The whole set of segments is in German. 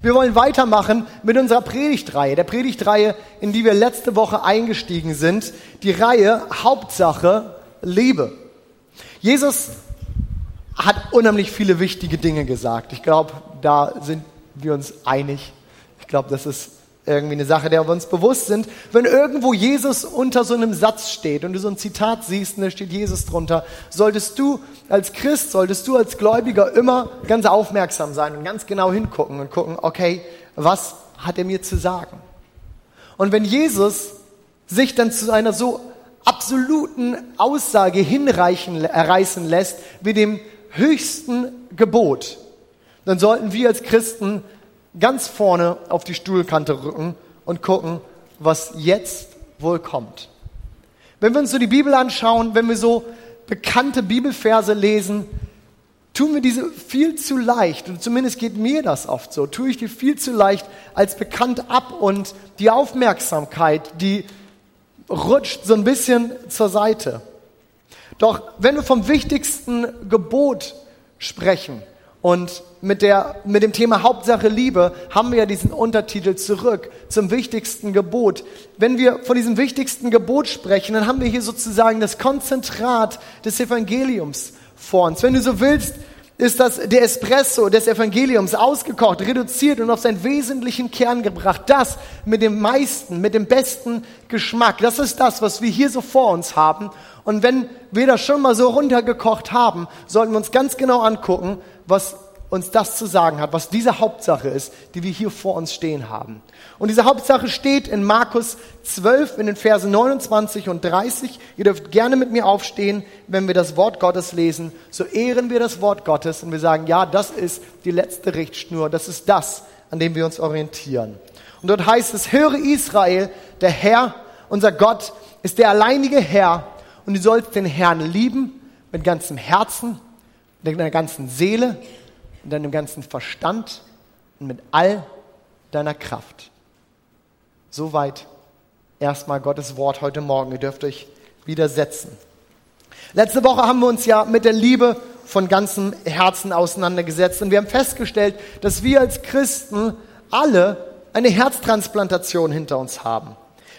Wir wollen weitermachen mit unserer Predigtreihe, der Predigtreihe, in die wir letzte Woche eingestiegen sind, die Reihe Hauptsache Liebe. Jesus hat unheimlich viele wichtige Dinge gesagt. Ich glaube, da sind wir uns einig. Ich glaube, das ist irgendwie eine Sache, der wir uns bewusst sind. Wenn irgendwo Jesus unter so einem Satz steht und du so ein Zitat siehst und da steht Jesus drunter, solltest du als Christ, solltest du als Gläubiger immer ganz aufmerksam sein und ganz genau hingucken und gucken, okay, was hat er mir zu sagen? Und wenn Jesus sich dann zu einer so absoluten Aussage hinreichen, erreißen lässt, wie dem höchsten Gebot, dann sollten wir als Christen ganz vorne auf die Stuhlkante rücken und gucken, was jetzt wohl kommt. Wenn wir uns so die Bibel anschauen, wenn wir so bekannte Bibelverse lesen, tun wir diese viel zu leicht, und zumindest geht mir das oft so, tue ich die viel zu leicht als bekannt ab und die Aufmerksamkeit, die rutscht so ein bisschen zur Seite. Doch wenn wir vom wichtigsten Gebot sprechen, und mit, der, mit dem Thema Hauptsache Liebe haben wir ja diesen Untertitel zurück zum wichtigsten Gebot. Wenn wir von diesem wichtigsten Gebot sprechen, dann haben wir hier sozusagen das Konzentrat des Evangeliums vor uns. Wenn du so willst, ist das der Espresso des Evangeliums ausgekocht, reduziert und auf seinen wesentlichen Kern gebracht. Das mit dem meisten, mit dem besten Geschmack. Das ist das, was wir hier so vor uns haben. Und wenn wir das schon mal so runtergekocht haben, sollten wir uns ganz genau angucken, was uns das zu sagen hat, was diese Hauptsache ist, die wir hier vor uns stehen haben. Und diese Hauptsache steht in Markus 12 in den Versen 29 und 30. Ihr dürft gerne mit mir aufstehen, wenn wir das Wort Gottes lesen. So ehren wir das Wort Gottes und wir sagen, ja, das ist die letzte Richtschnur, das ist das, an dem wir uns orientieren. Und dort heißt es, höre Israel, der Herr, unser Gott, ist der alleinige Herr und du sollst den Herrn lieben mit ganzem Herzen, mit deiner ganzen Seele, mit deinem ganzen Verstand und mit all deiner Kraft. Soweit erstmal Gottes Wort heute Morgen. Ihr dürft euch widersetzen. Letzte Woche haben wir uns ja mit der Liebe von ganzem Herzen auseinandergesetzt und wir haben festgestellt, dass wir als Christen alle eine Herztransplantation hinter uns haben.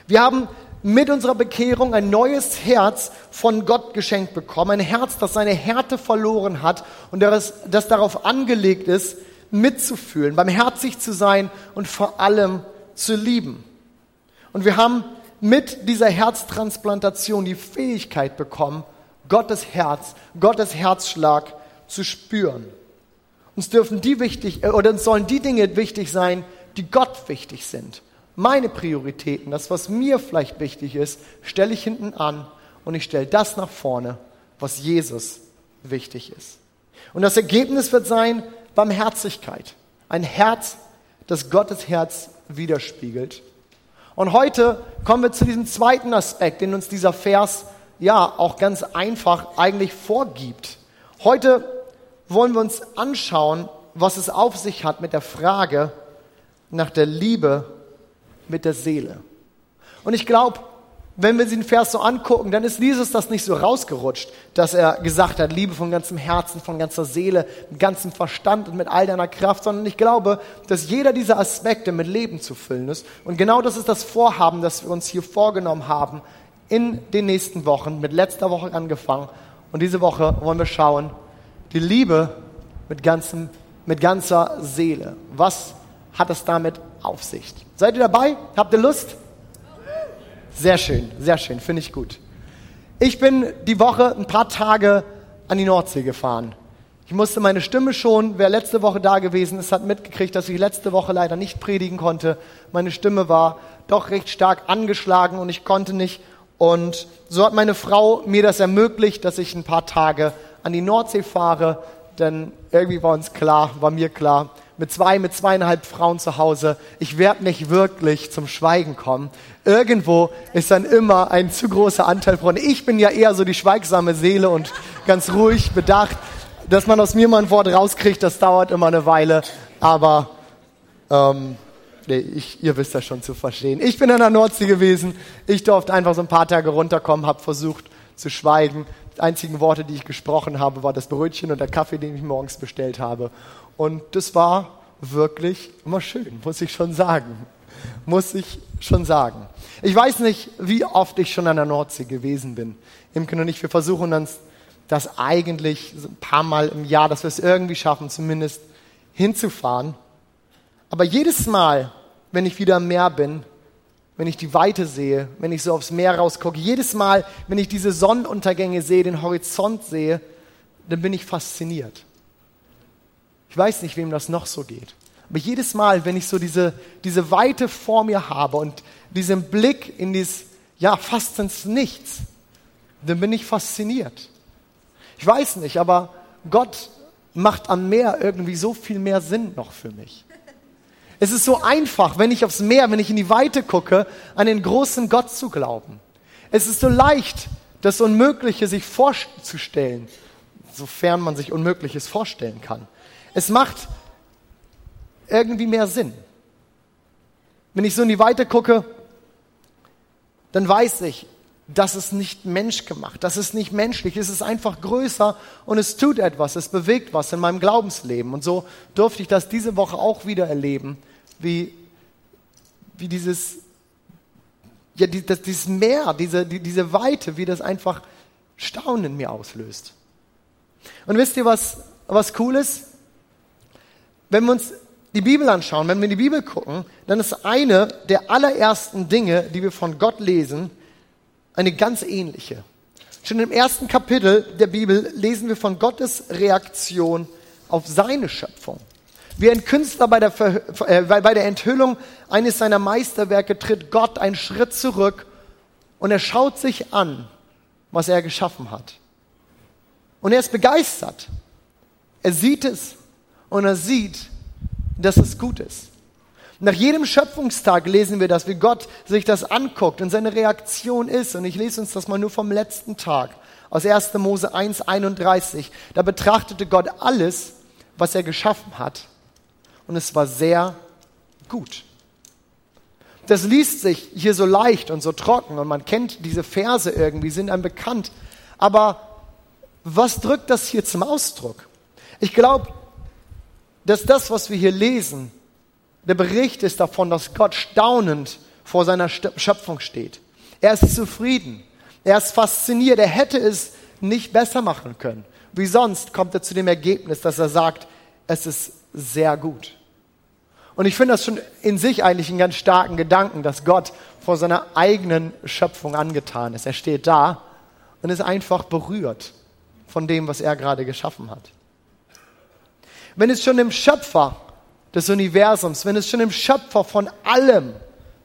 Wir haben mit unserer Bekehrung ein neues Herz von Gott geschenkt bekommen. Ein Herz, das seine Härte verloren hat und das, das darauf angelegt ist, mitzufühlen, barmherzig zu sein und vor allem zu lieben. Und wir haben mit dieser Herztransplantation die Fähigkeit bekommen, Gottes Herz, Gottes Herzschlag zu spüren. Uns dürfen die wichtig, äh, oder uns sollen die Dinge wichtig sein, die Gott wichtig sind meine Prioritäten, das, was mir vielleicht wichtig ist, stelle ich hinten an und ich stelle das nach vorne, was Jesus wichtig ist. Und das Ergebnis wird sein Barmherzigkeit. Ein Herz, das Gottes Herz widerspiegelt. Und heute kommen wir zu diesem zweiten Aspekt, den uns dieser Vers ja auch ganz einfach eigentlich vorgibt. Heute wollen wir uns anschauen, was es auf sich hat mit der Frage nach der Liebe mit der Seele. Und ich glaube, wenn wir den Vers so angucken, dann ist Jesus das nicht so rausgerutscht, dass er gesagt hat, Liebe von ganzem Herzen, von ganzer Seele, mit ganzem Verstand und mit all deiner Kraft, sondern ich glaube, dass jeder dieser Aspekte mit Leben zu füllen ist. Und genau das ist das Vorhaben, das wir uns hier vorgenommen haben in den nächsten Wochen, mit letzter Woche angefangen. Und diese Woche wollen wir schauen, die Liebe mit, ganzem, mit ganzer Seele. Was hat es damit auf sich? Seid ihr dabei? Habt ihr Lust? Sehr schön, sehr schön, finde ich gut. Ich bin die Woche ein paar Tage an die Nordsee gefahren. Ich musste meine Stimme schon, wer letzte Woche da gewesen ist, hat mitgekriegt, dass ich letzte Woche leider nicht predigen konnte. Meine Stimme war doch recht stark angeschlagen und ich konnte nicht. Und so hat meine Frau mir das ermöglicht, dass ich ein paar Tage an die Nordsee fahre. Denn irgendwie war uns klar, war mir klar, mit zwei, mit zweieinhalb Frauen zu Hause, ich werde nicht wirklich zum Schweigen kommen. Irgendwo ist dann immer ein zu großer Anteil von. Ich bin ja eher so die schweigsame Seele und ganz ruhig, bedacht. Dass man aus mir mal ein Wort rauskriegt, das dauert immer eine Weile. Aber ähm, nee, ich, ihr wisst das schon zu verstehen. Ich bin an der Nordsee gewesen. Ich durfte einfach so ein paar Tage runterkommen, habe versucht zu schweigen. Die einzigen Worte, die ich gesprochen habe, war das Brötchen und der Kaffee, den ich morgens bestellt habe. Und das war wirklich immer schön, muss ich schon sagen. Muss ich schon sagen. Ich weiß nicht, wie oft ich schon an der Nordsee gewesen bin. Imken und ich, wir versuchen uns das eigentlich ein paar Mal im Jahr, dass wir es irgendwie schaffen, zumindest hinzufahren. Aber jedes Mal, wenn ich wieder am Meer bin, wenn ich die Weite sehe, wenn ich so aufs Meer rausgucke, jedes Mal, wenn ich diese Sonnenuntergänge sehe, den Horizont sehe, dann bin ich fasziniert. Ich weiß nicht, wem das noch so geht. Aber jedes Mal, wenn ich so diese, diese Weite vor mir habe und diesen Blick in dieses, ja, fast ins Nichts, dann bin ich fasziniert. Ich weiß nicht, aber Gott macht am Meer irgendwie so viel mehr Sinn noch für mich. Es ist so einfach, wenn ich aufs Meer, wenn ich in die Weite gucke, an den großen Gott zu glauben. Es ist so leicht, das Unmögliche sich vorzustellen, sofern man sich Unmögliches vorstellen kann. Es macht irgendwie mehr Sinn. Wenn ich so in die Weite gucke, dann weiß ich, das ist nicht menschgemacht, das ist nicht menschlich, es ist einfach größer und es tut etwas, es bewegt was in meinem Glaubensleben. Und so durfte ich das diese Woche auch wieder erleben, wie, wie dieses, ja, das, dieses Meer, diese, die, diese Weite, wie das einfach Staunen in mir auslöst. Und wisst ihr, was, was cool ist? Wenn wir uns die Bibel anschauen, wenn wir in die Bibel gucken, dann ist eine der allerersten Dinge, die wir von Gott lesen, eine ganz ähnliche. Schon im ersten Kapitel der Bibel lesen wir von Gottes Reaktion auf seine Schöpfung. Wie ein Künstler bei der, äh, bei der Enthüllung eines seiner Meisterwerke tritt Gott einen Schritt zurück und er schaut sich an, was er geschaffen hat. Und er ist begeistert. Er sieht es und er sieht, dass es gut ist. Nach jedem Schöpfungstag lesen wir das, wie Gott sich das anguckt und seine Reaktion ist. Und ich lese uns das mal nur vom letzten Tag aus 1. Mose 1, 31. Da betrachtete Gott alles, was er geschaffen hat. Und es war sehr gut. Das liest sich hier so leicht und so trocken und man kennt diese Verse irgendwie, sind einem bekannt. Aber was drückt das hier zum Ausdruck? Ich glaube, dass das, was wir hier lesen, der Bericht ist davon, dass Gott staunend vor seiner Schöpfung steht. Er ist zufrieden. Er ist fasziniert. Er hätte es nicht besser machen können. Wie sonst kommt er zu dem Ergebnis, dass er sagt, es ist sehr gut. Und ich finde das schon in sich eigentlich einen ganz starken Gedanken, dass Gott vor seiner eigenen Schöpfung angetan ist. Er steht da und ist einfach berührt von dem, was er gerade geschaffen hat. Wenn es schon dem Schöpfer des Universums, wenn es schon dem Schöpfer von allem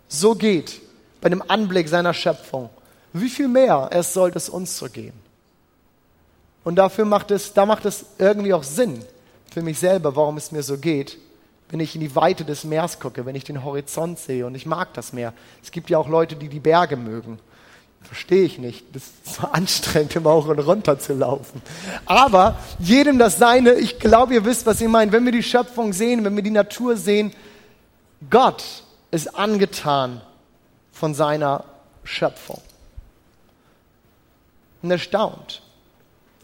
so geht, bei dem Anblick seiner Schöpfung, wie viel mehr es sollte es uns so gehen. Und dafür macht es, da macht es irgendwie auch Sinn für mich selber, warum es mir so geht, wenn ich in die Weite des Meers gucke, wenn ich den Horizont sehe und ich mag das Meer. Es gibt ja auch Leute, die die Berge mögen. Verstehe ich nicht. Das ist so anstrengend, immer und runter zu laufen. Aber jedem das Seine. Ich glaube, ihr wisst, was ich meine. Wenn wir die Schöpfung sehen, wenn wir die Natur sehen, Gott ist angetan von seiner Schöpfung. Und er staunt.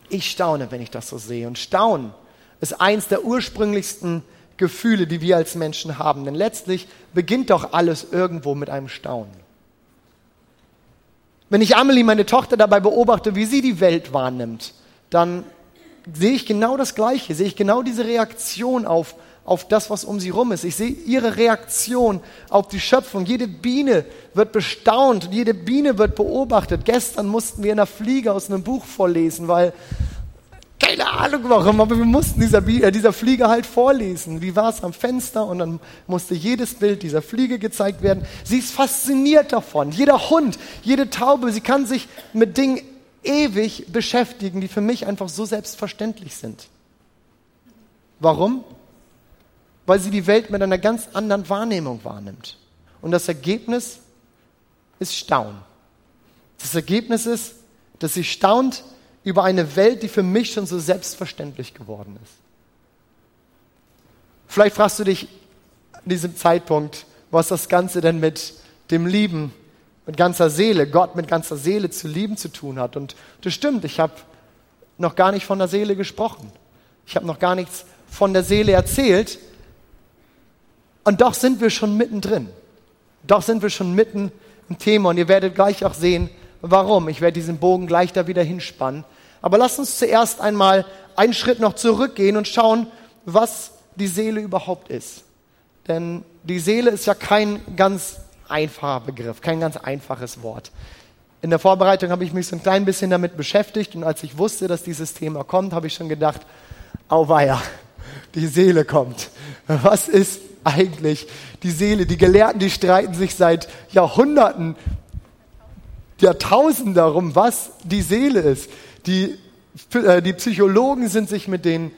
Ich staune, wenn ich das so sehe. Und Staunen ist eins der ursprünglichsten Gefühle, die wir als Menschen haben. Denn letztlich beginnt doch alles irgendwo mit einem Staunen. Wenn ich Amelie, meine Tochter, dabei beobachte, wie sie die Welt wahrnimmt, dann sehe ich genau das Gleiche, sehe ich genau diese Reaktion auf, auf das, was um sie rum ist. Ich sehe ihre Reaktion auf die Schöpfung. Jede Biene wird bestaunt, jede Biene wird beobachtet. Gestern mussten wir in der Fliege aus einem Buch vorlesen, weil keine Ahnung warum, aber wir mussten dieser, äh, dieser Fliege halt vorlesen. Wie war es am Fenster? Und dann musste jedes Bild dieser Fliege gezeigt werden. Sie ist fasziniert davon. Jeder Hund, jede Taube, sie kann sich mit Dingen ewig beschäftigen, die für mich einfach so selbstverständlich sind. Warum? Weil sie die Welt mit einer ganz anderen Wahrnehmung wahrnimmt. Und das Ergebnis ist Staunen. Das Ergebnis ist, dass sie staunt, über eine Welt, die für mich schon so selbstverständlich geworden ist. Vielleicht fragst du dich an diesem Zeitpunkt, was das Ganze denn mit dem Lieben, mit ganzer Seele, Gott mit ganzer Seele zu lieben zu tun hat. Und das stimmt, ich habe noch gar nicht von der Seele gesprochen. Ich habe noch gar nichts von der Seele erzählt. Und doch sind wir schon mittendrin. Doch sind wir schon mitten im Thema und ihr werdet gleich auch sehen, warum. Ich werde diesen Bogen gleich da wieder hinspannen. Aber lasst uns zuerst einmal einen Schritt noch zurückgehen und schauen, was die Seele überhaupt ist. Denn die Seele ist ja kein ganz einfacher Begriff, kein ganz einfaches Wort. In der Vorbereitung habe ich mich so ein klein bisschen damit beschäftigt und als ich wusste, dass dieses Thema kommt, habe ich schon gedacht, auweia, die Seele kommt. Was ist eigentlich die Seele? Die Gelehrten, die streiten sich seit Jahrhunderten, Jahrtausenden darum, was die Seele ist. Die, äh, die Psychologen sind sich mit den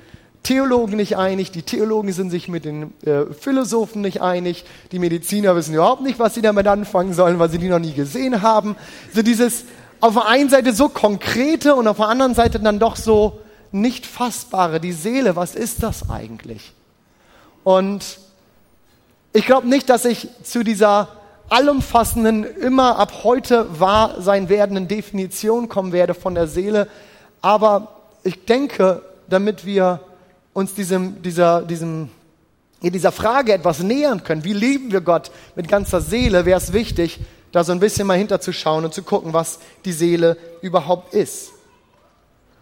Theologen nicht einig, die Theologen sind sich mit den äh, Philosophen nicht einig, die Mediziner wissen überhaupt nicht, was sie damit anfangen sollen, weil sie die noch nie gesehen haben. So dieses auf der einen Seite so konkrete und auf der anderen Seite dann doch so nicht fassbare, die Seele, was ist das eigentlich? Und ich glaube nicht, dass ich zu dieser allumfassenden, immer ab heute wahr sein werdenden Definition kommen werde von der Seele, aber ich denke, damit wir uns diesem, dieser, diesem, dieser Frage etwas nähern können, wie lieben wir Gott mit ganzer Seele, wäre es wichtig, da so ein bisschen mal hinterzuschauen und zu gucken, was die Seele überhaupt ist.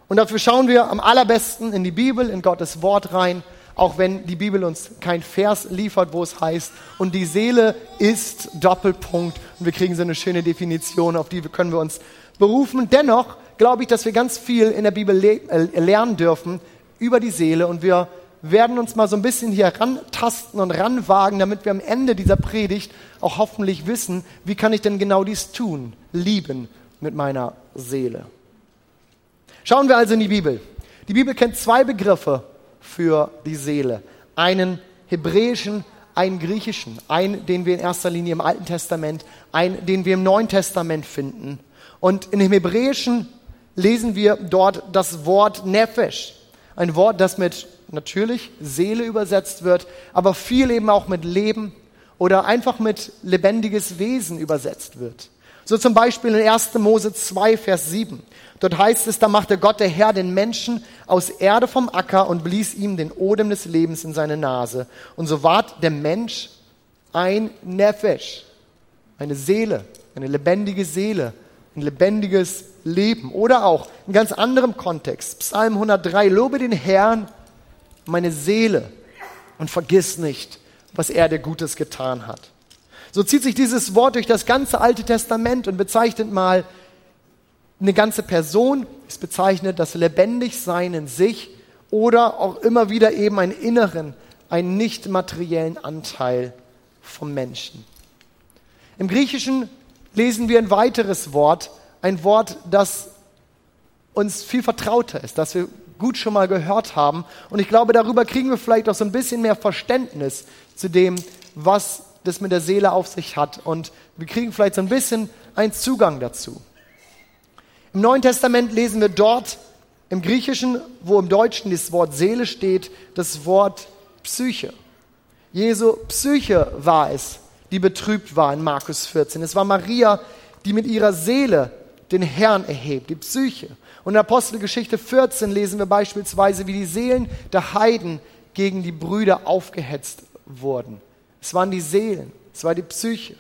Und dafür schauen wir am allerbesten in die Bibel, in Gottes Wort rein, auch wenn die Bibel uns kein Vers liefert, wo es heißt, und die Seele ist Doppelpunkt. Und wir kriegen so eine schöne Definition, auf die können wir uns berufen. Dennoch glaube ich, dass wir ganz viel in der Bibel äh, lernen dürfen, über die Seele und wir werden uns mal so ein bisschen hier rantasten und ranwagen, damit wir am Ende dieser Predigt auch hoffentlich wissen, wie kann ich denn genau dies tun, lieben mit meiner Seele. Schauen wir also in die Bibel. Die Bibel kennt zwei Begriffe für die Seele. Einen hebräischen, einen griechischen. Einen, den wir in erster Linie im Alten Testament, einen, den wir im Neuen Testament finden. Und in dem Hebräischen lesen wir dort das Wort Nefesh. Ein Wort, das mit natürlich Seele übersetzt wird, aber viel eben auch mit Leben oder einfach mit lebendiges Wesen übersetzt wird. So zum Beispiel in 1. Mose 2, Vers 7. Dort heißt es, da machte Gott der Herr den Menschen aus Erde vom Acker und blies ihm den Odem des Lebens in seine Nase. Und so ward der Mensch ein Nefesh, eine Seele, eine lebendige Seele, ein lebendiges Leben. Oder auch in ganz anderem Kontext, Psalm 103, lobe den Herrn, meine Seele, und vergiss nicht, was er dir Gutes getan hat. So zieht sich dieses Wort durch das ganze Alte Testament und bezeichnet mal eine ganze Person. Es bezeichnet das Lebendigsein in sich oder auch immer wieder eben einen inneren, einen nicht materiellen Anteil vom Menschen. Im Griechischen lesen wir ein weiteres Wort, ein Wort, das uns viel vertrauter ist, das wir gut schon mal gehört haben. Und ich glaube, darüber kriegen wir vielleicht auch so ein bisschen mehr Verständnis zu dem, was das mit der Seele auf sich hat. Und wir kriegen vielleicht so ein bisschen einen Zugang dazu. Im Neuen Testament lesen wir dort im Griechischen, wo im Deutschen das Wort Seele steht, das Wort Psyche. Jesu Psyche war es, die betrübt war in Markus 14. Es war Maria, die mit ihrer Seele den Herrn erhebt, die Psyche. Und in Apostelgeschichte 14 lesen wir beispielsweise, wie die Seelen der Heiden gegen die Brüder aufgehetzt wurden. Es waren die Seelen, es war die Psyche.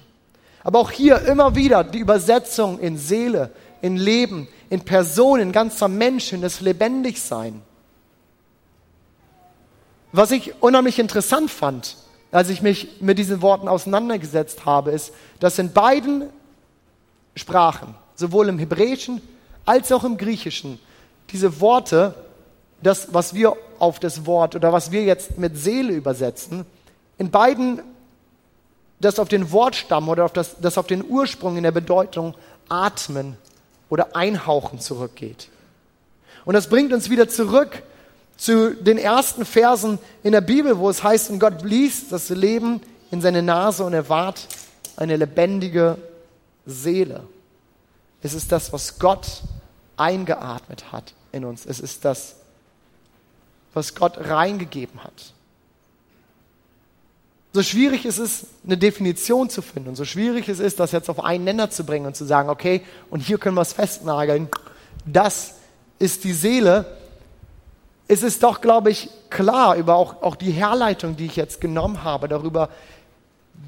Aber auch hier immer wieder die Übersetzung in Seele, in Leben, in Person, in ganzer Mensch, in das Lebendigsein. Was ich unheimlich interessant fand, als ich mich mit diesen Worten auseinandergesetzt habe, ist, dass in beiden Sprachen, sowohl im Hebräischen als auch im Griechischen, diese Worte, das, was wir auf das Wort oder was wir jetzt mit Seele übersetzen, in beiden das auf den Wortstamm oder auf das, das auf den Ursprung in der Bedeutung atmen oder einhauchen zurückgeht. Und das bringt uns wieder zurück zu den ersten Versen in der Bibel, wo es heißt, und Gott blies das Leben in seine Nase und er ward eine lebendige Seele. Es ist das, was Gott eingeatmet hat in uns. Es ist das, was Gott reingegeben hat. So schwierig es ist, eine Definition zu finden so schwierig es ist, das jetzt auf einen Nenner zu bringen und zu sagen, okay, und hier können wir es festnageln, das ist die Seele, ist es doch, glaube ich, klar über auch, auch die Herleitung, die ich jetzt genommen habe, darüber,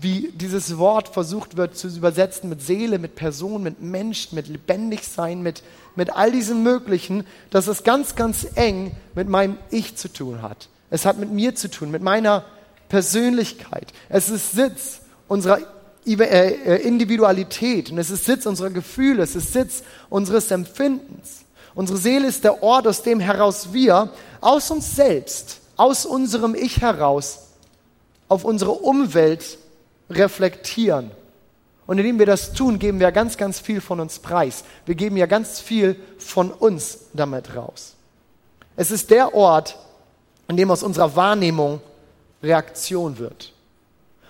wie dieses Wort versucht wird zu übersetzen mit Seele, mit Person, mit Mensch, mit Lebendigsein, mit, mit all diesem Möglichen, dass es ganz, ganz eng mit meinem Ich zu tun hat. Es hat mit mir zu tun, mit meiner Persönlichkeit. Es ist Sitz unserer äh, äh, Individualität und es ist Sitz unserer Gefühle, es ist Sitz unseres Empfindens. Unsere Seele ist der Ort, aus dem heraus wir aus uns selbst, aus unserem Ich heraus auf unsere Umwelt reflektieren. Und indem wir das tun, geben wir ganz, ganz viel von uns preis. Wir geben ja ganz viel von uns damit raus. Es ist der Ort, an dem aus unserer Wahrnehmung Reaktion wird.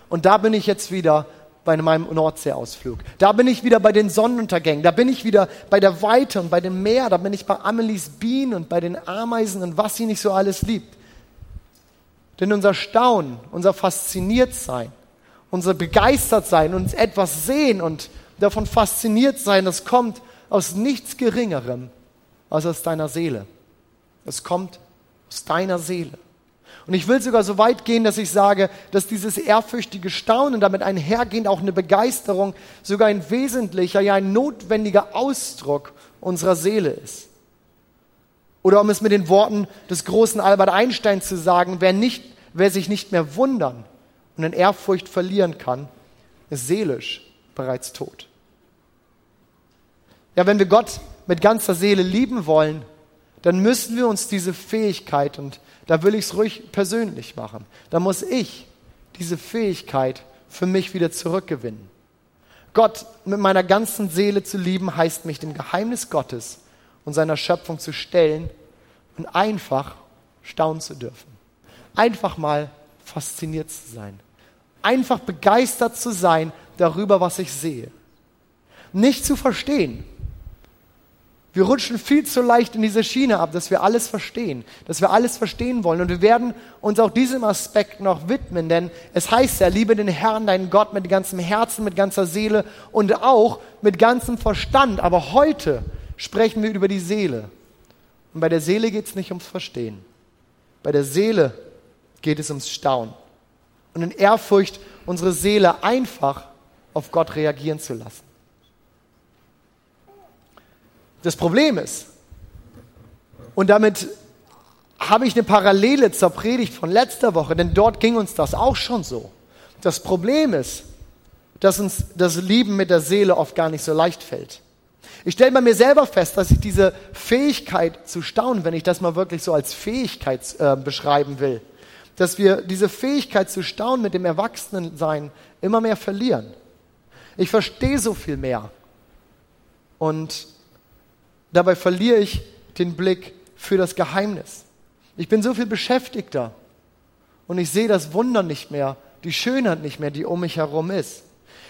Und da bin ich jetzt wieder bei meinem Nordseeausflug. Da bin ich wieder bei den Sonnenuntergängen. Da bin ich wieder bei der Weite und bei dem Meer. Da bin ich bei Amelies Bienen und bei den Ameisen und was sie nicht so alles liebt. Denn unser Staunen, unser Fasziniertsein, unser Begeistertsein, uns etwas sehen und davon fasziniert sein, das kommt aus nichts Geringerem als aus deiner Seele. Es kommt aus deiner Seele. Und ich will sogar so weit gehen, dass ich sage, dass dieses ehrfürchtige Staunen damit einhergehend auch eine Begeisterung sogar ein wesentlicher, ja ein notwendiger Ausdruck unserer Seele ist. Oder um es mit den Worten des großen Albert Einstein zu sagen, wer, nicht, wer sich nicht mehr wundern und in Ehrfurcht verlieren kann, ist seelisch bereits tot. Ja, wenn wir Gott mit ganzer Seele lieben wollen, dann müssen wir uns diese Fähigkeit, und da will ich es ruhig persönlich machen, da muss ich diese Fähigkeit für mich wieder zurückgewinnen. Gott mit meiner ganzen Seele zu lieben, heißt mich dem Geheimnis Gottes und seiner Schöpfung zu stellen und einfach staunen zu dürfen. Einfach mal fasziniert zu sein. Einfach begeistert zu sein darüber, was ich sehe. Nicht zu verstehen, wir rutschen viel zu leicht in diese Schiene ab, dass wir alles verstehen, dass wir alles verstehen wollen. Und wir werden uns auch diesem Aspekt noch widmen, denn es heißt ja, liebe den Herrn, deinen Gott mit ganzem Herzen, mit ganzer Seele und auch mit ganzem Verstand. Aber heute sprechen wir über die Seele. Und bei der Seele geht es nicht ums Verstehen. Bei der Seele geht es ums Staunen. Und in Ehrfurcht unsere Seele einfach auf Gott reagieren zu lassen. Das Problem ist, und damit habe ich eine Parallele zur Predigt von letzter Woche, denn dort ging uns das auch schon so. Das Problem ist, dass uns das Lieben mit der Seele oft gar nicht so leicht fällt. Ich stelle bei mir selber fest, dass ich diese Fähigkeit zu staunen, wenn ich das mal wirklich so als Fähigkeit äh, beschreiben will, dass wir diese Fähigkeit zu staunen mit dem Erwachsenensein immer mehr verlieren. Ich verstehe so viel mehr. Und Dabei verliere ich den Blick für das Geheimnis. Ich bin so viel beschäftigter und ich sehe das Wunder nicht mehr, die Schönheit nicht mehr, die um mich herum ist.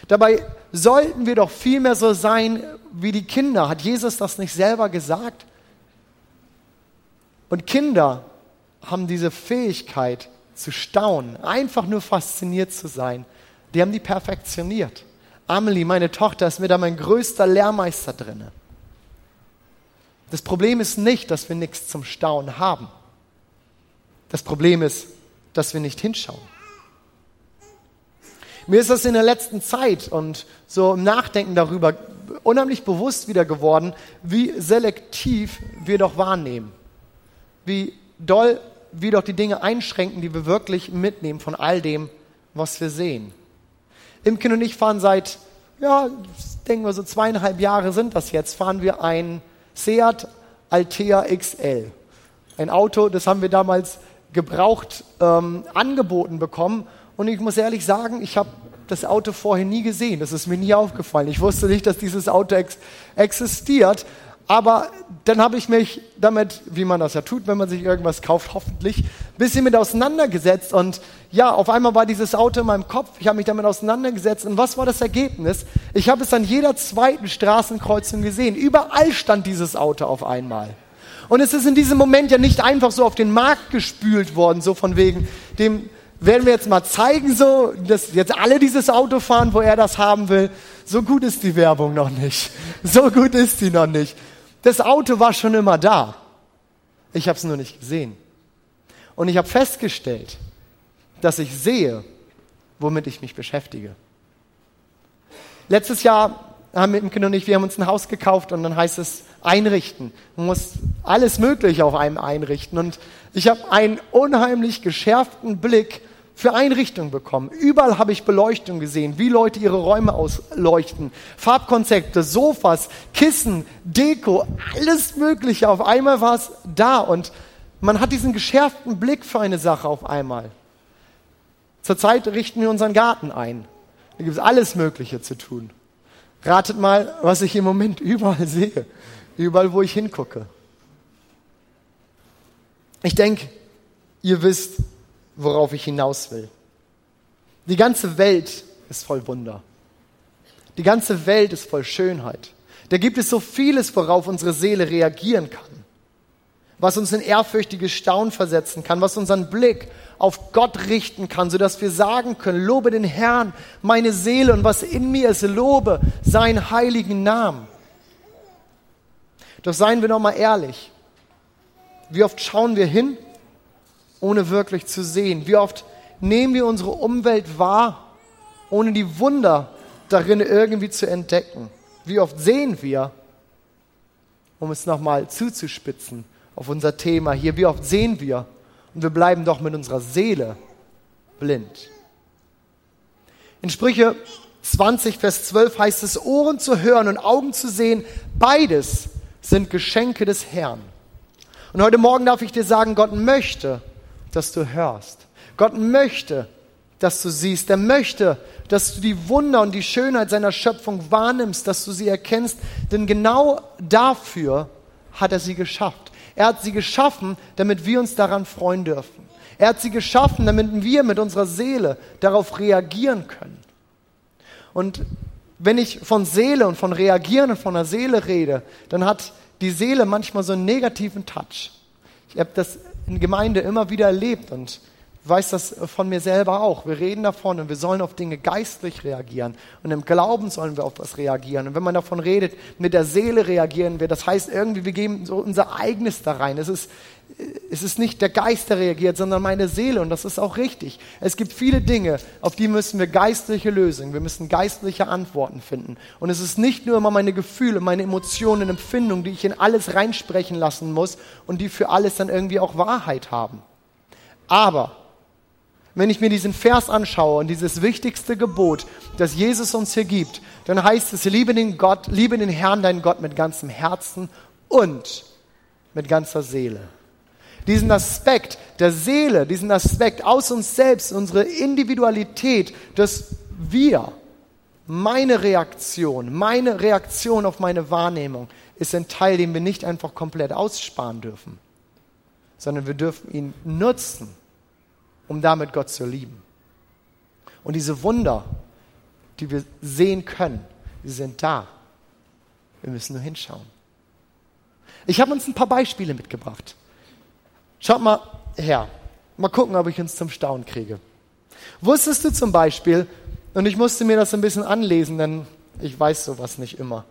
Dabei sollten wir doch viel mehr so sein wie die Kinder. Hat Jesus das nicht selber gesagt? Und Kinder haben diese Fähigkeit zu staunen, einfach nur fasziniert zu sein. Die haben die perfektioniert. Amelie, meine Tochter, ist mir da mein größter Lehrmeister drinne. Das Problem ist nicht, dass wir nichts zum Staunen haben. Das Problem ist, dass wir nicht hinschauen. Mir ist das in der letzten Zeit und so im Nachdenken darüber unheimlich bewusst wieder geworden, wie selektiv wir doch wahrnehmen. Wie doll wir doch die Dinge einschränken, die wir wirklich mitnehmen von all dem, was wir sehen. Imken und ich fahren seit, ja, denken wir so zweieinhalb Jahre sind das jetzt, fahren wir ein Seat Altea XL. Ein Auto, das haben wir damals gebraucht ähm, angeboten bekommen. Und ich muss ehrlich sagen, ich habe das Auto vorher nie gesehen. Das ist mir nie aufgefallen. Ich wusste nicht, dass dieses Auto ex existiert. Aber dann habe ich mich damit, wie man das ja tut, wenn man sich irgendwas kauft, hoffentlich, ein bisschen mit auseinandergesetzt. Und ja, auf einmal war dieses Auto in meinem Kopf. Ich habe mich damit auseinandergesetzt. Und was war das Ergebnis? Ich habe es an jeder zweiten Straßenkreuzung gesehen. Überall stand dieses Auto auf einmal. Und es ist in diesem Moment ja nicht einfach so auf den Markt gespült worden, so von wegen dem werden wir jetzt mal zeigen, so, dass jetzt alle dieses Auto fahren, wo er das haben will. So gut ist die Werbung noch nicht. So gut ist sie noch nicht. Das Auto war schon immer da. Ich habe es nur nicht gesehen. Und ich habe festgestellt, dass ich sehe, womit ich mich beschäftige. Letztes Jahr haben mit dem Kind und ich, wir haben uns ein Haus gekauft und dann heißt es einrichten. Man muss alles Mögliche auf einem einrichten. Und ich habe einen unheimlich geschärften Blick für Einrichtungen bekommen. Überall habe ich Beleuchtung gesehen, wie Leute ihre Räume ausleuchten. Farbkonzepte, Sofas, Kissen, Deko, alles Mögliche. Auf einmal war es da und man hat diesen geschärften Blick für eine Sache auf einmal. Zurzeit richten wir unseren Garten ein. Da gibt es alles Mögliche zu tun. Ratet mal, was ich im Moment überall sehe. Überall, wo ich hingucke. Ich denke, ihr wisst, worauf ich hinaus will. Die ganze Welt ist voll Wunder. Die ganze Welt ist voll Schönheit. Da gibt es so vieles, worauf unsere Seele reagieren kann. Was uns in ehrfürchtiges Staunen versetzen kann, was unseren Blick auf Gott richten kann, sodass wir sagen können, lobe den Herrn, meine Seele und was in mir ist, lobe seinen heiligen Namen. Doch seien wir noch mal ehrlich. Wie oft schauen wir hin ohne wirklich zu sehen? Wie oft nehmen wir unsere Umwelt wahr, ohne die Wunder darin irgendwie zu entdecken? Wie oft sehen wir, um es nochmal zuzuspitzen auf unser Thema hier, wie oft sehen wir und wir bleiben doch mit unserer Seele blind? In Sprüche 20, Vers 12 heißt es, Ohren zu hören und Augen zu sehen, beides sind Geschenke des Herrn. Und heute Morgen darf ich dir sagen, Gott möchte, dass du hörst. Gott möchte, dass du siehst. Er möchte, dass du die Wunder und die Schönheit seiner Schöpfung wahrnimmst, dass du sie erkennst. Denn genau dafür hat er sie geschafft. Er hat sie geschaffen, damit wir uns daran freuen dürfen. Er hat sie geschaffen, damit wir mit unserer Seele darauf reagieren können. Und wenn ich von Seele und von Reagieren und von der Seele rede, dann hat die Seele manchmal so einen negativen Touch. Ich habe das in Gemeinde immer wieder erlebt und weiß das von mir selber auch. Wir reden davon und wir sollen auf Dinge geistlich reagieren. Und im Glauben sollen wir auf was reagieren. Und wenn man davon redet, mit der Seele reagieren wir, das heißt irgendwie, wir geben so unser eigenes da rein. Es ist, es ist nicht der Geist, der reagiert, sondern meine Seele. Und das ist auch richtig. Es gibt viele Dinge, auf die müssen wir geistliche Lösungen, wir müssen geistliche Antworten finden. Und es ist nicht nur immer meine Gefühle, meine Emotionen, Empfindungen, die ich in alles reinsprechen lassen muss und die für alles dann irgendwie auch Wahrheit haben. Aber wenn ich mir diesen Vers anschaue und dieses wichtigste Gebot, das Jesus uns hier gibt, dann heißt es, liebe den Gott, liebe den Herrn, deinen Gott mit ganzem Herzen und mit ganzer Seele diesen Aspekt der Seele, diesen Aspekt aus uns selbst, unsere Individualität, dass wir, meine Reaktion, meine Reaktion auf meine Wahrnehmung ist ein Teil, den wir nicht einfach komplett aussparen dürfen, sondern wir dürfen ihn nutzen, um damit Gott zu lieben. Und diese Wunder, die wir sehen können, die sind da. Wir müssen nur hinschauen. Ich habe uns ein paar Beispiele mitgebracht. Schaut mal her. Mal gucken, ob ich uns zum Staunen kriege. Wusstest du zum Beispiel, und ich musste mir das ein bisschen anlesen, denn ich weiß sowas nicht immer.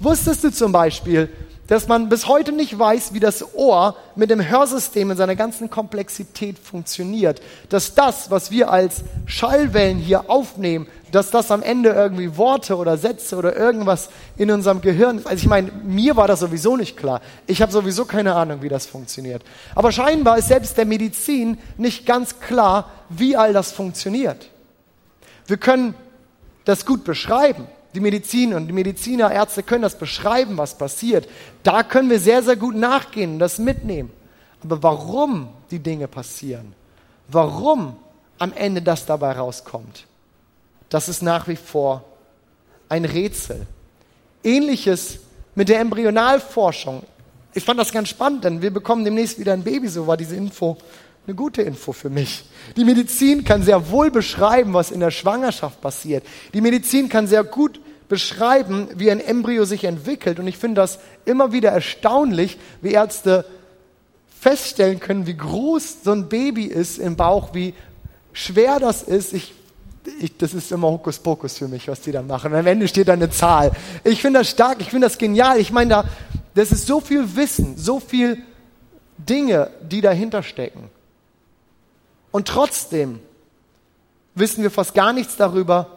Wusstest du zum Beispiel, dass man bis heute nicht weiß, wie das Ohr mit dem Hörsystem in seiner ganzen Komplexität funktioniert. Dass das, was wir als Schallwellen hier aufnehmen, dass das am Ende irgendwie Worte oder Sätze oder irgendwas in unserem Gehirn ist. Also ich meine, mir war das sowieso nicht klar. Ich habe sowieso keine Ahnung, wie das funktioniert. Aber scheinbar ist selbst der Medizin nicht ganz klar, wie all das funktioniert. Wir können das gut beschreiben. Die Medizin und die Mediziner, Ärzte können das beschreiben, was passiert. Da können wir sehr, sehr gut nachgehen und das mitnehmen. Aber warum die Dinge passieren, warum am Ende das dabei rauskommt, das ist nach wie vor ein Rätsel. Ähnliches mit der Embryonalforschung. Ich fand das ganz spannend, denn wir bekommen demnächst wieder ein Baby, so war diese Info eine gute Info für mich. Die Medizin kann sehr wohl beschreiben, was in der Schwangerschaft passiert. Die Medizin kann sehr gut beschreiben, wie ein Embryo sich entwickelt. Und ich finde das immer wieder erstaunlich, wie Ärzte feststellen können, wie groß so ein Baby ist im Bauch, wie schwer das ist. Ich, ich, das ist immer Hokuspokus für mich, was die da machen. Und am Ende steht da eine Zahl. Ich finde das stark, ich finde das genial. Ich meine, da, das ist so viel Wissen, so viel Dinge, die dahinter stecken. Und trotzdem wissen wir fast gar nichts darüber,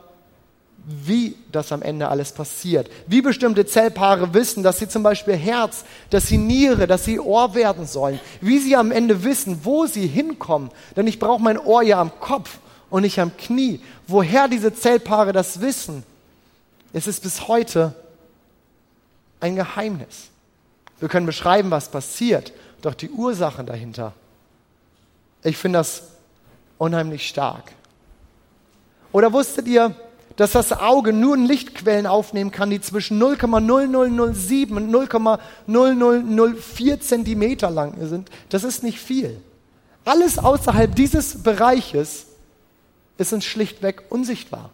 wie das am Ende alles passiert. Wie bestimmte Zellpaare wissen, dass sie zum Beispiel Herz, dass sie Niere, dass sie Ohr werden sollen. Wie sie am Ende wissen, wo sie hinkommen. Denn ich brauche mein Ohr ja am Kopf und nicht am Knie. Woher diese Zellpaare das wissen, es ist bis heute ein Geheimnis. Wir können beschreiben, was passiert, doch die Ursachen dahinter, ich finde das unheimlich stark. Oder wusstet ihr, dass das Auge nur Lichtquellen aufnehmen kann, die zwischen 0,0007 und 0,0004 Zentimeter lang sind. Das ist nicht viel. Alles außerhalb dieses Bereiches ist uns schlichtweg unsichtbar.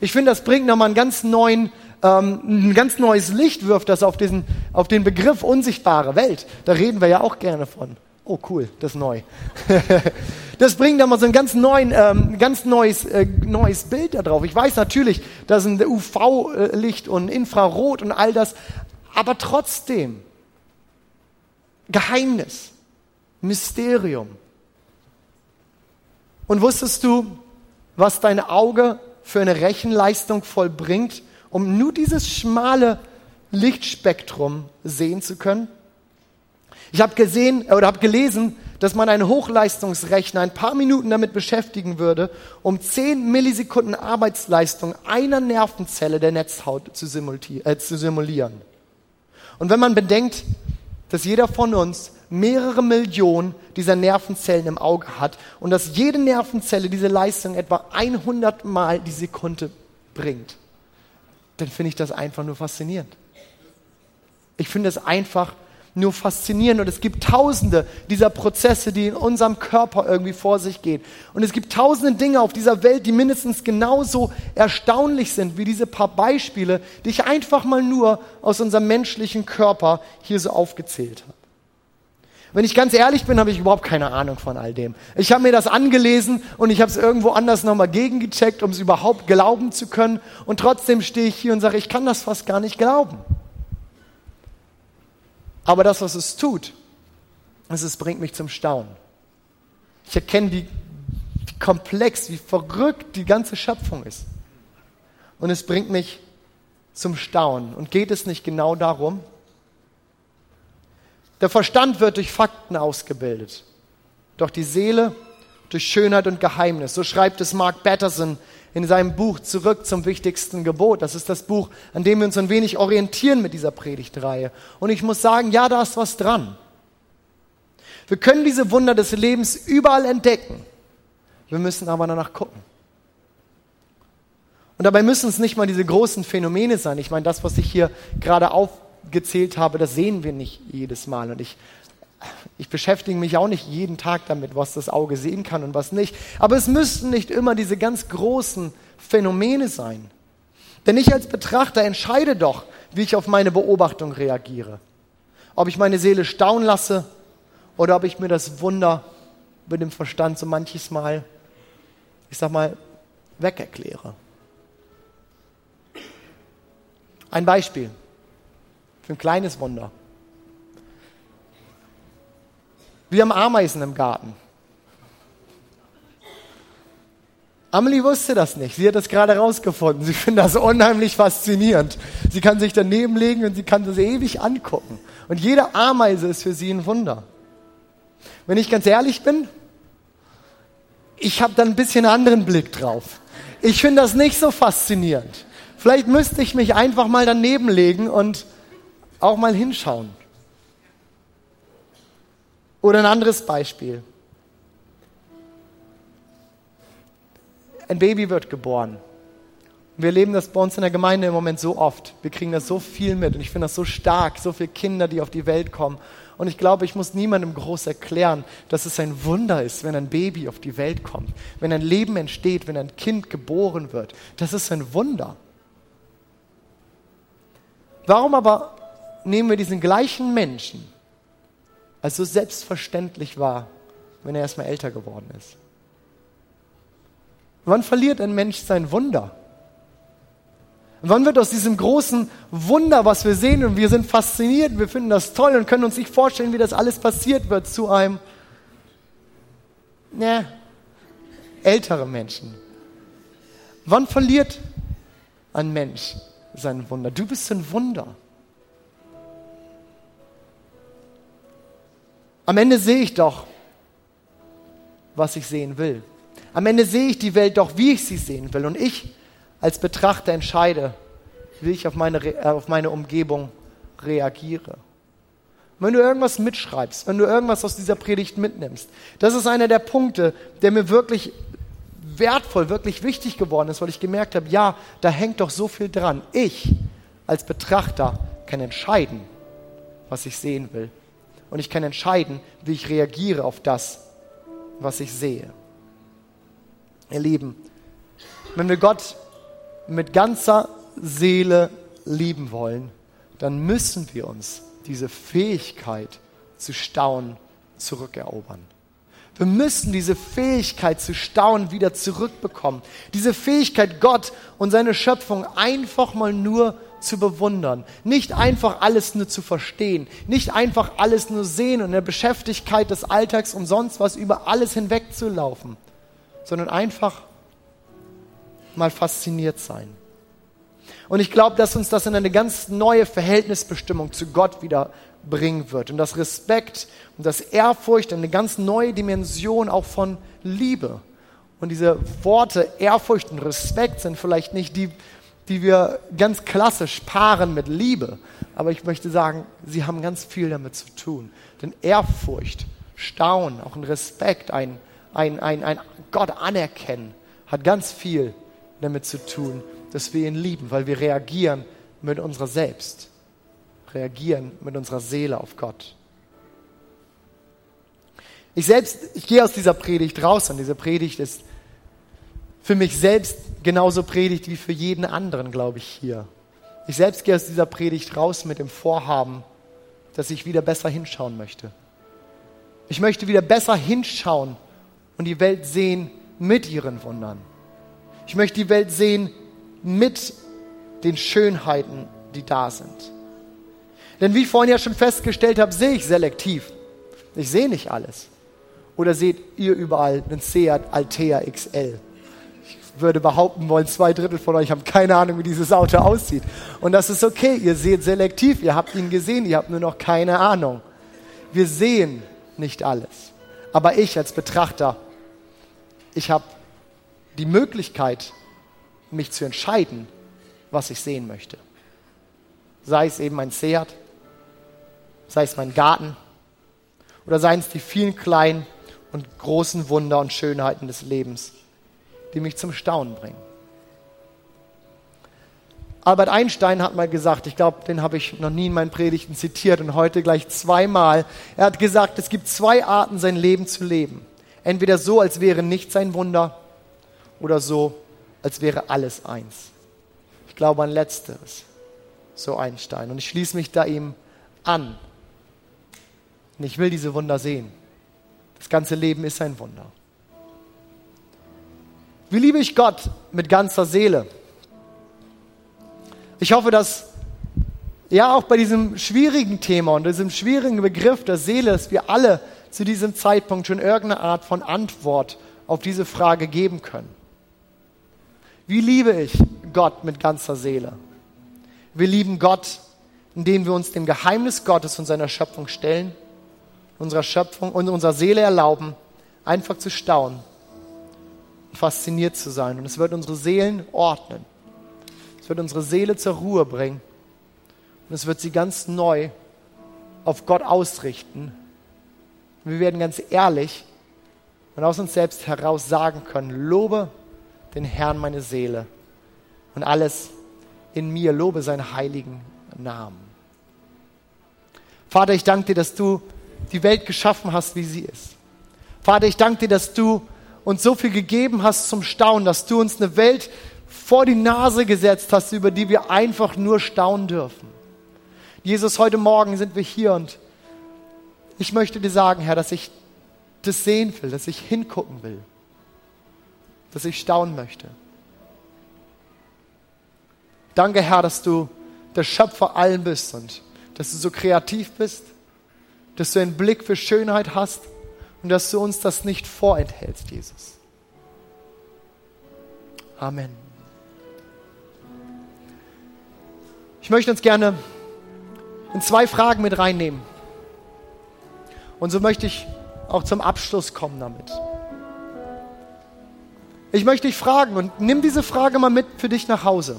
Ich finde, das bringt nochmal einen ganz neuen, ähm, ein ganz neues Licht, wirft das auf, diesen, auf den Begriff unsichtbare Welt. Da reden wir ja auch gerne von. Oh cool, das ist neu. das bringt dann mal so ein ganz, neuen, ähm, ganz neues, äh, neues Bild da drauf. Ich weiß natürlich, ist ein UV-Licht und Infrarot und all das, aber trotzdem Geheimnis, Mysterium. Und wusstest du, was dein Auge für eine Rechenleistung vollbringt, um nur dieses schmale Lichtspektrum sehen zu können? Ich habe gesehen oder habe gelesen, dass man einen Hochleistungsrechner ein paar Minuten damit beschäftigen würde, um 10 Millisekunden Arbeitsleistung einer Nervenzelle der Netzhaut zu, äh, zu simulieren. Und wenn man bedenkt, dass jeder von uns mehrere Millionen dieser Nervenzellen im Auge hat und dass jede Nervenzelle diese Leistung etwa 100 Mal die Sekunde bringt, dann finde ich das einfach nur faszinierend. Ich finde es einfach nur faszinierend. Und es gibt tausende dieser Prozesse, die in unserem Körper irgendwie vor sich gehen. Und es gibt tausende Dinge auf dieser Welt, die mindestens genauso erstaunlich sind wie diese paar Beispiele, die ich einfach mal nur aus unserem menschlichen Körper hier so aufgezählt habe. Wenn ich ganz ehrlich bin, habe ich überhaupt keine Ahnung von all dem. Ich habe mir das angelesen und ich habe es irgendwo anders nochmal gegengecheckt, um es überhaupt glauben zu können. Und trotzdem stehe ich hier und sage, ich kann das fast gar nicht glauben. Aber das, was es tut, ist, es bringt mich zum Staunen. Ich erkenne, wie, wie komplex, wie verrückt die ganze Schöpfung ist. Und es bringt mich zum Staunen. Und geht es nicht genau darum? Der Verstand wird durch Fakten ausgebildet, doch die Seele durch Schönheit und Geheimnis. So schreibt es Mark Batterson in seinem Buch Zurück zum wichtigsten Gebot. Das ist das Buch, an dem wir uns ein wenig orientieren mit dieser Predigtreihe. Und ich muss sagen, ja, da ist was dran. Wir können diese Wunder des Lebens überall entdecken. Wir müssen aber danach gucken. Und dabei müssen es nicht mal diese großen Phänomene sein. Ich meine, das, was ich hier gerade aufgezählt habe, das sehen wir nicht jedes Mal. Und ich ich beschäftige mich auch nicht jeden Tag damit, was das Auge sehen kann und was nicht. Aber es müssten nicht immer diese ganz großen Phänomene sein. Denn ich als Betrachter entscheide doch, wie ich auf meine Beobachtung reagiere. Ob ich meine Seele staunen lasse oder ob ich mir das Wunder mit dem Verstand so manches Mal, ich sag mal, wegerkläre. Ein Beispiel für ein kleines Wunder. Wir haben Ameisen im Garten. Amelie wusste das nicht. Sie hat das gerade rausgefunden. Sie findet das unheimlich faszinierend. Sie kann sich daneben legen und sie kann das ewig angucken. Und jede Ameise ist für sie ein Wunder. Wenn ich ganz ehrlich bin, ich habe da ein bisschen einen anderen Blick drauf. Ich finde das nicht so faszinierend. Vielleicht müsste ich mich einfach mal daneben legen und auch mal hinschauen. Oder ein anderes Beispiel. Ein Baby wird geboren. Wir erleben das bei uns in der Gemeinde im Moment so oft. Wir kriegen das so viel mit und ich finde das so stark, so viele Kinder, die auf die Welt kommen. Und ich glaube, ich muss niemandem groß erklären, dass es ein Wunder ist, wenn ein Baby auf die Welt kommt, wenn ein Leben entsteht, wenn ein Kind geboren wird. Das ist ein Wunder. Warum aber nehmen wir diesen gleichen Menschen als so selbstverständlich war, wenn er erstmal älter geworden ist. Wann verliert ein Mensch sein Wunder? wann wird aus diesem großen Wunder, was wir sehen und wir sind fasziniert, wir finden das toll und können uns nicht vorstellen, wie das alles passiert wird, zu einem, ne, ältere Menschen. Wann verliert ein Mensch sein Wunder? Du bist ein Wunder. Am Ende sehe ich doch, was ich sehen will. Am Ende sehe ich die Welt doch, wie ich sie sehen will. Und ich als Betrachter entscheide, wie ich auf meine, äh, auf meine Umgebung reagiere. Wenn du irgendwas mitschreibst, wenn du irgendwas aus dieser Predigt mitnimmst, das ist einer der Punkte, der mir wirklich wertvoll, wirklich wichtig geworden ist, weil ich gemerkt habe, ja, da hängt doch so viel dran. Ich als Betrachter kann entscheiden, was ich sehen will. Und ich kann entscheiden, wie ich reagiere auf das, was ich sehe. Ihr Lieben, wenn wir Gott mit ganzer Seele lieben wollen, dann müssen wir uns diese Fähigkeit zu staunen zurückerobern. Wir müssen diese Fähigkeit zu staunen wieder zurückbekommen. Diese Fähigkeit, Gott und seine Schöpfung einfach mal nur zu bewundern. Nicht einfach alles nur zu verstehen. Nicht einfach alles nur sehen und in der Beschäftigkeit des Alltags und sonst was über alles hinwegzulaufen. Sondern einfach mal fasziniert sein. Und ich glaube, dass uns das in eine ganz neue Verhältnisbestimmung zu Gott wieder bringen wird. Und das Respekt und das Ehrfurcht, eine ganz neue Dimension auch von Liebe. Und diese Worte Ehrfurcht und Respekt sind vielleicht nicht die, die wir ganz klassisch paaren mit Liebe. Aber ich möchte sagen, sie haben ganz viel damit zu tun. Denn Ehrfurcht, Staunen, auch ein Respekt, ein, ein, ein, ein Gott anerkennen, hat ganz viel damit zu tun, dass wir ihn lieben, weil wir reagieren mit unserer Selbst, reagieren mit unserer Seele auf Gott. Ich selbst, ich gehe aus dieser Predigt raus und diese Predigt ist für mich selbst genauso Predigt wie für jeden anderen, glaube ich, hier. Ich selbst gehe aus dieser Predigt raus mit dem Vorhaben, dass ich wieder besser hinschauen möchte. Ich möchte wieder besser hinschauen und die Welt sehen mit ihren Wundern. Ich möchte die Welt sehen mit den Schönheiten, die da sind. Denn wie ich vorhin ja schon festgestellt habe, sehe ich selektiv. Ich sehe nicht alles. Oder seht ihr überall einen Seat Altea XL? Würde behaupten wollen, zwei Drittel von euch haben keine Ahnung, wie dieses Auto aussieht. Und das ist okay. Ihr seht selektiv. Ihr habt ihn gesehen. Ihr habt nur noch keine Ahnung. Wir sehen nicht alles. Aber ich als Betrachter, ich habe die Möglichkeit, mich zu entscheiden, was ich sehen möchte. Sei es eben mein Seat, sei es mein Garten oder seien es die vielen kleinen und großen Wunder und Schönheiten des Lebens, die mich zum Staunen bringen. Albert Einstein hat mal gesagt, ich glaube, den habe ich noch nie in meinen Predigten zitiert und heute gleich zweimal. Er hat gesagt, es gibt zwei Arten, sein Leben zu leben. Entweder so, als wäre nichts ein Wunder, oder so, als wäre alles eins. Ich glaube an letzteres, so Einstein. Und ich schließe mich da ihm an. Und ich will diese Wunder sehen. Das ganze Leben ist ein Wunder. Wie liebe ich Gott mit ganzer Seele? Ich hoffe, dass ja auch bei diesem schwierigen Thema und diesem schwierigen Begriff der Seele, dass wir alle zu diesem Zeitpunkt schon irgendeine Art von Antwort auf diese Frage geben können. Wie liebe ich Gott mit ganzer Seele? Wir lieben Gott, indem wir uns dem Geheimnis Gottes und seiner Schöpfung stellen, unserer Schöpfung und unserer Seele erlauben, einfach zu staunen fasziniert zu sein. Und es wird unsere Seelen ordnen. Es wird unsere Seele zur Ruhe bringen. Und es wird sie ganz neu auf Gott ausrichten. Und wir werden ganz ehrlich und aus uns selbst heraus sagen können, lobe den Herrn meine Seele und alles in mir lobe seinen heiligen Namen. Vater, ich danke dir, dass du die Welt geschaffen hast, wie sie ist. Vater, ich danke dir, dass du uns so viel gegeben hast zum Staunen, dass du uns eine Welt vor die Nase gesetzt hast, über die wir einfach nur staunen dürfen. Jesus, heute Morgen sind wir hier und ich möchte dir sagen, Herr, dass ich das sehen will, dass ich hingucken will dass ich staunen möchte. Danke, Herr, dass du der Schöpfer allen bist und dass du so kreativ bist, dass du einen Blick für Schönheit hast und dass du uns das nicht vorenthältst, Jesus. Amen. Ich möchte uns gerne in zwei Fragen mit reinnehmen. Und so möchte ich auch zum Abschluss kommen damit. Ich möchte dich fragen und nimm diese Frage mal mit für dich nach Hause.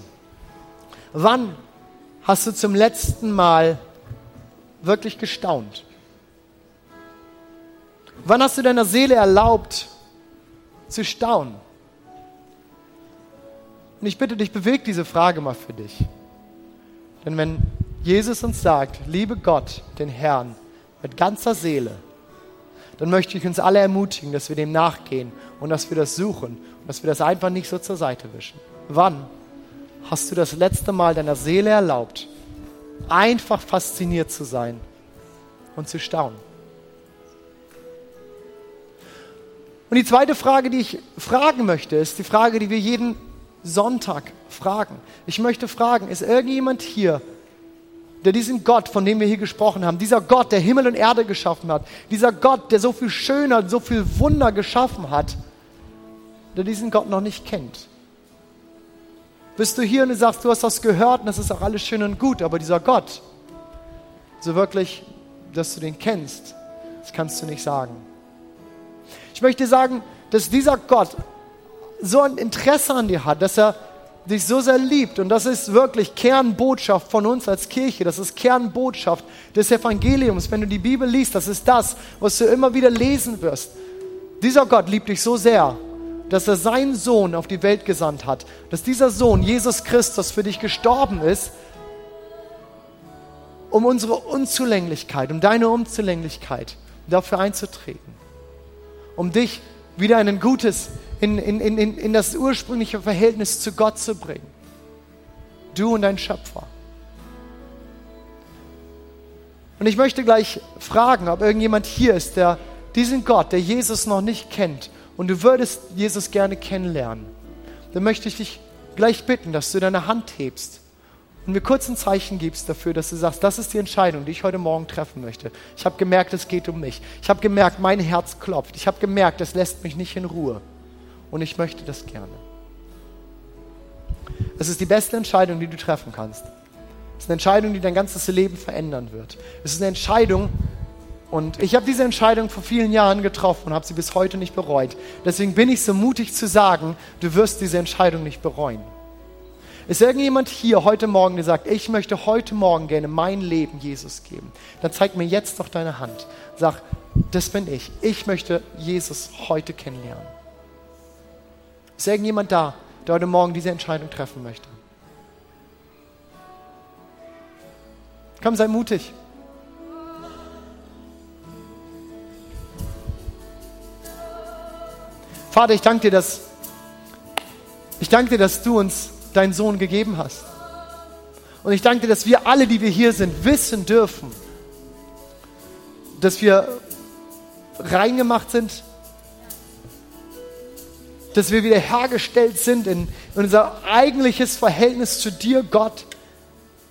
Wann hast du zum letzten Mal wirklich gestaunt? Wann hast du deiner Seele erlaubt zu staunen? Und ich bitte dich, beweg diese Frage mal für dich. Denn wenn Jesus uns sagt, liebe Gott, den Herrn, mit ganzer Seele, dann möchte ich uns alle ermutigen, dass wir dem nachgehen und dass wir das suchen und dass wir das einfach nicht so zur Seite wischen. Wann hast du das letzte Mal deiner Seele erlaubt, einfach fasziniert zu sein und zu staunen? Und die zweite Frage, die ich fragen möchte, ist die Frage, die wir jeden Sonntag fragen. Ich möchte fragen, ist irgendjemand hier, der diesen Gott, von dem wir hier gesprochen haben, dieser Gott, der Himmel und Erde geschaffen hat, dieser Gott, der so viel Schönheit, so viel Wunder geschaffen hat, der diesen Gott noch nicht kennt. Bist du hier und du sagst, du hast das gehört und das ist auch alles schön und gut, aber dieser Gott, so wirklich, dass du den kennst, das kannst du nicht sagen. Ich möchte sagen, dass dieser Gott so ein Interesse an dir hat, dass er dich so sehr liebt. Und das ist wirklich Kernbotschaft von uns als Kirche. Das ist Kernbotschaft des Evangeliums. Wenn du die Bibel liest, das ist das, was du immer wieder lesen wirst. Dieser Gott liebt dich so sehr, dass er seinen Sohn auf die Welt gesandt hat. Dass dieser Sohn, Jesus Christus, für dich gestorben ist, um unsere Unzulänglichkeit, um deine Unzulänglichkeit dafür einzutreten. Um dich wieder in ein gutes, in, in, in, in das ursprüngliche Verhältnis zu Gott zu bringen. Du und dein Schöpfer. Und ich möchte gleich fragen, ob irgendjemand hier ist, der diesen Gott, der Jesus noch nicht kennt, und du würdest Jesus gerne kennenlernen. Dann möchte ich dich gleich bitten, dass du deine Hand hebst und mir kurz ein Zeichen gibst dafür, dass du sagst, das ist die Entscheidung, die ich heute Morgen treffen möchte. Ich habe gemerkt, es geht um mich. Ich habe gemerkt, mein Herz klopft. Ich habe gemerkt, es lässt mich nicht in Ruhe. Und ich möchte das gerne. Es ist die beste Entscheidung, die du treffen kannst. Es ist eine Entscheidung, die dein ganzes Leben verändern wird. Es ist eine Entscheidung, und ich habe diese Entscheidung vor vielen Jahren getroffen und habe sie bis heute nicht bereut. Deswegen bin ich so mutig zu sagen, du wirst diese Entscheidung nicht bereuen. Ist irgendjemand hier heute Morgen, der sagt, ich möchte heute Morgen gerne mein Leben Jesus geben? Dann zeig mir jetzt doch deine Hand. Sag, das bin ich. Ich möchte Jesus heute kennenlernen. Ist irgendjemand da, der heute Morgen diese Entscheidung treffen möchte? Komm, sei mutig. Vater, ich danke dir, dass ich danke dir, dass du uns deinen Sohn gegeben hast. Und ich danke dir, dass wir alle, die wir hier sind, wissen dürfen, dass wir reingemacht sind, dass wir wiederhergestellt sind in, in unser eigentliches Verhältnis zu dir, Gott,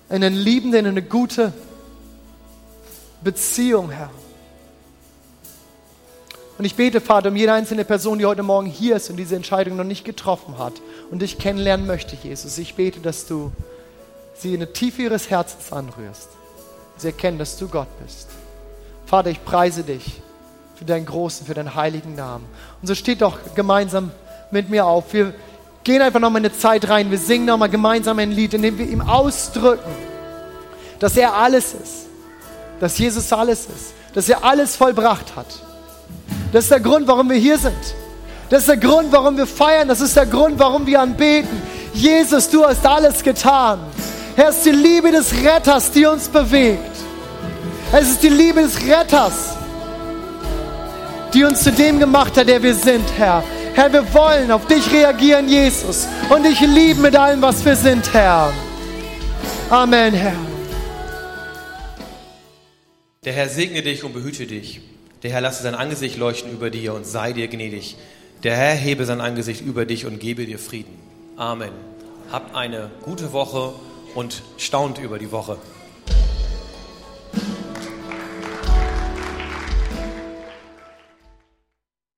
in eine liebende, in eine gute Beziehung, Herr. Und ich bete, Vater, um jede einzelne Person, die heute Morgen hier ist und diese Entscheidung noch nicht getroffen hat und dich kennenlernen möchte, Jesus. Ich bete, dass du sie in die Tiefe ihres Herzens anrührst. Sie erkennen, dass du Gott bist. Vater, ich preise dich für deinen großen, für deinen heiligen Namen. Und so steht doch gemeinsam mit mir auf. Wir gehen einfach nochmal in eine Zeit rein. Wir singen nochmal gemeinsam ein Lied, in dem wir ihm ausdrücken, dass er alles ist. Dass Jesus alles ist. Dass er alles vollbracht hat das ist der Grund, warum wir hier sind. Das ist der Grund, warum wir feiern. Das ist der Grund, warum wir anbeten. Jesus, du hast alles getan. Herr, es ist die Liebe des Retters, die uns bewegt. Es ist die Liebe des Retters, die uns zu dem gemacht hat, der wir sind, Herr. Herr, wir wollen auf dich reagieren, Jesus, und dich lieben mit allem, was wir sind, Herr. Amen, Herr. Der Herr segne dich und behüte dich. Der Herr lasse sein Angesicht leuchten über dir und sei dir gnädig. Der Herr hebe sein Angesicht über dich und gebe dir Frieden. Amen. Habt eine gute Woche und staunt über die Woche.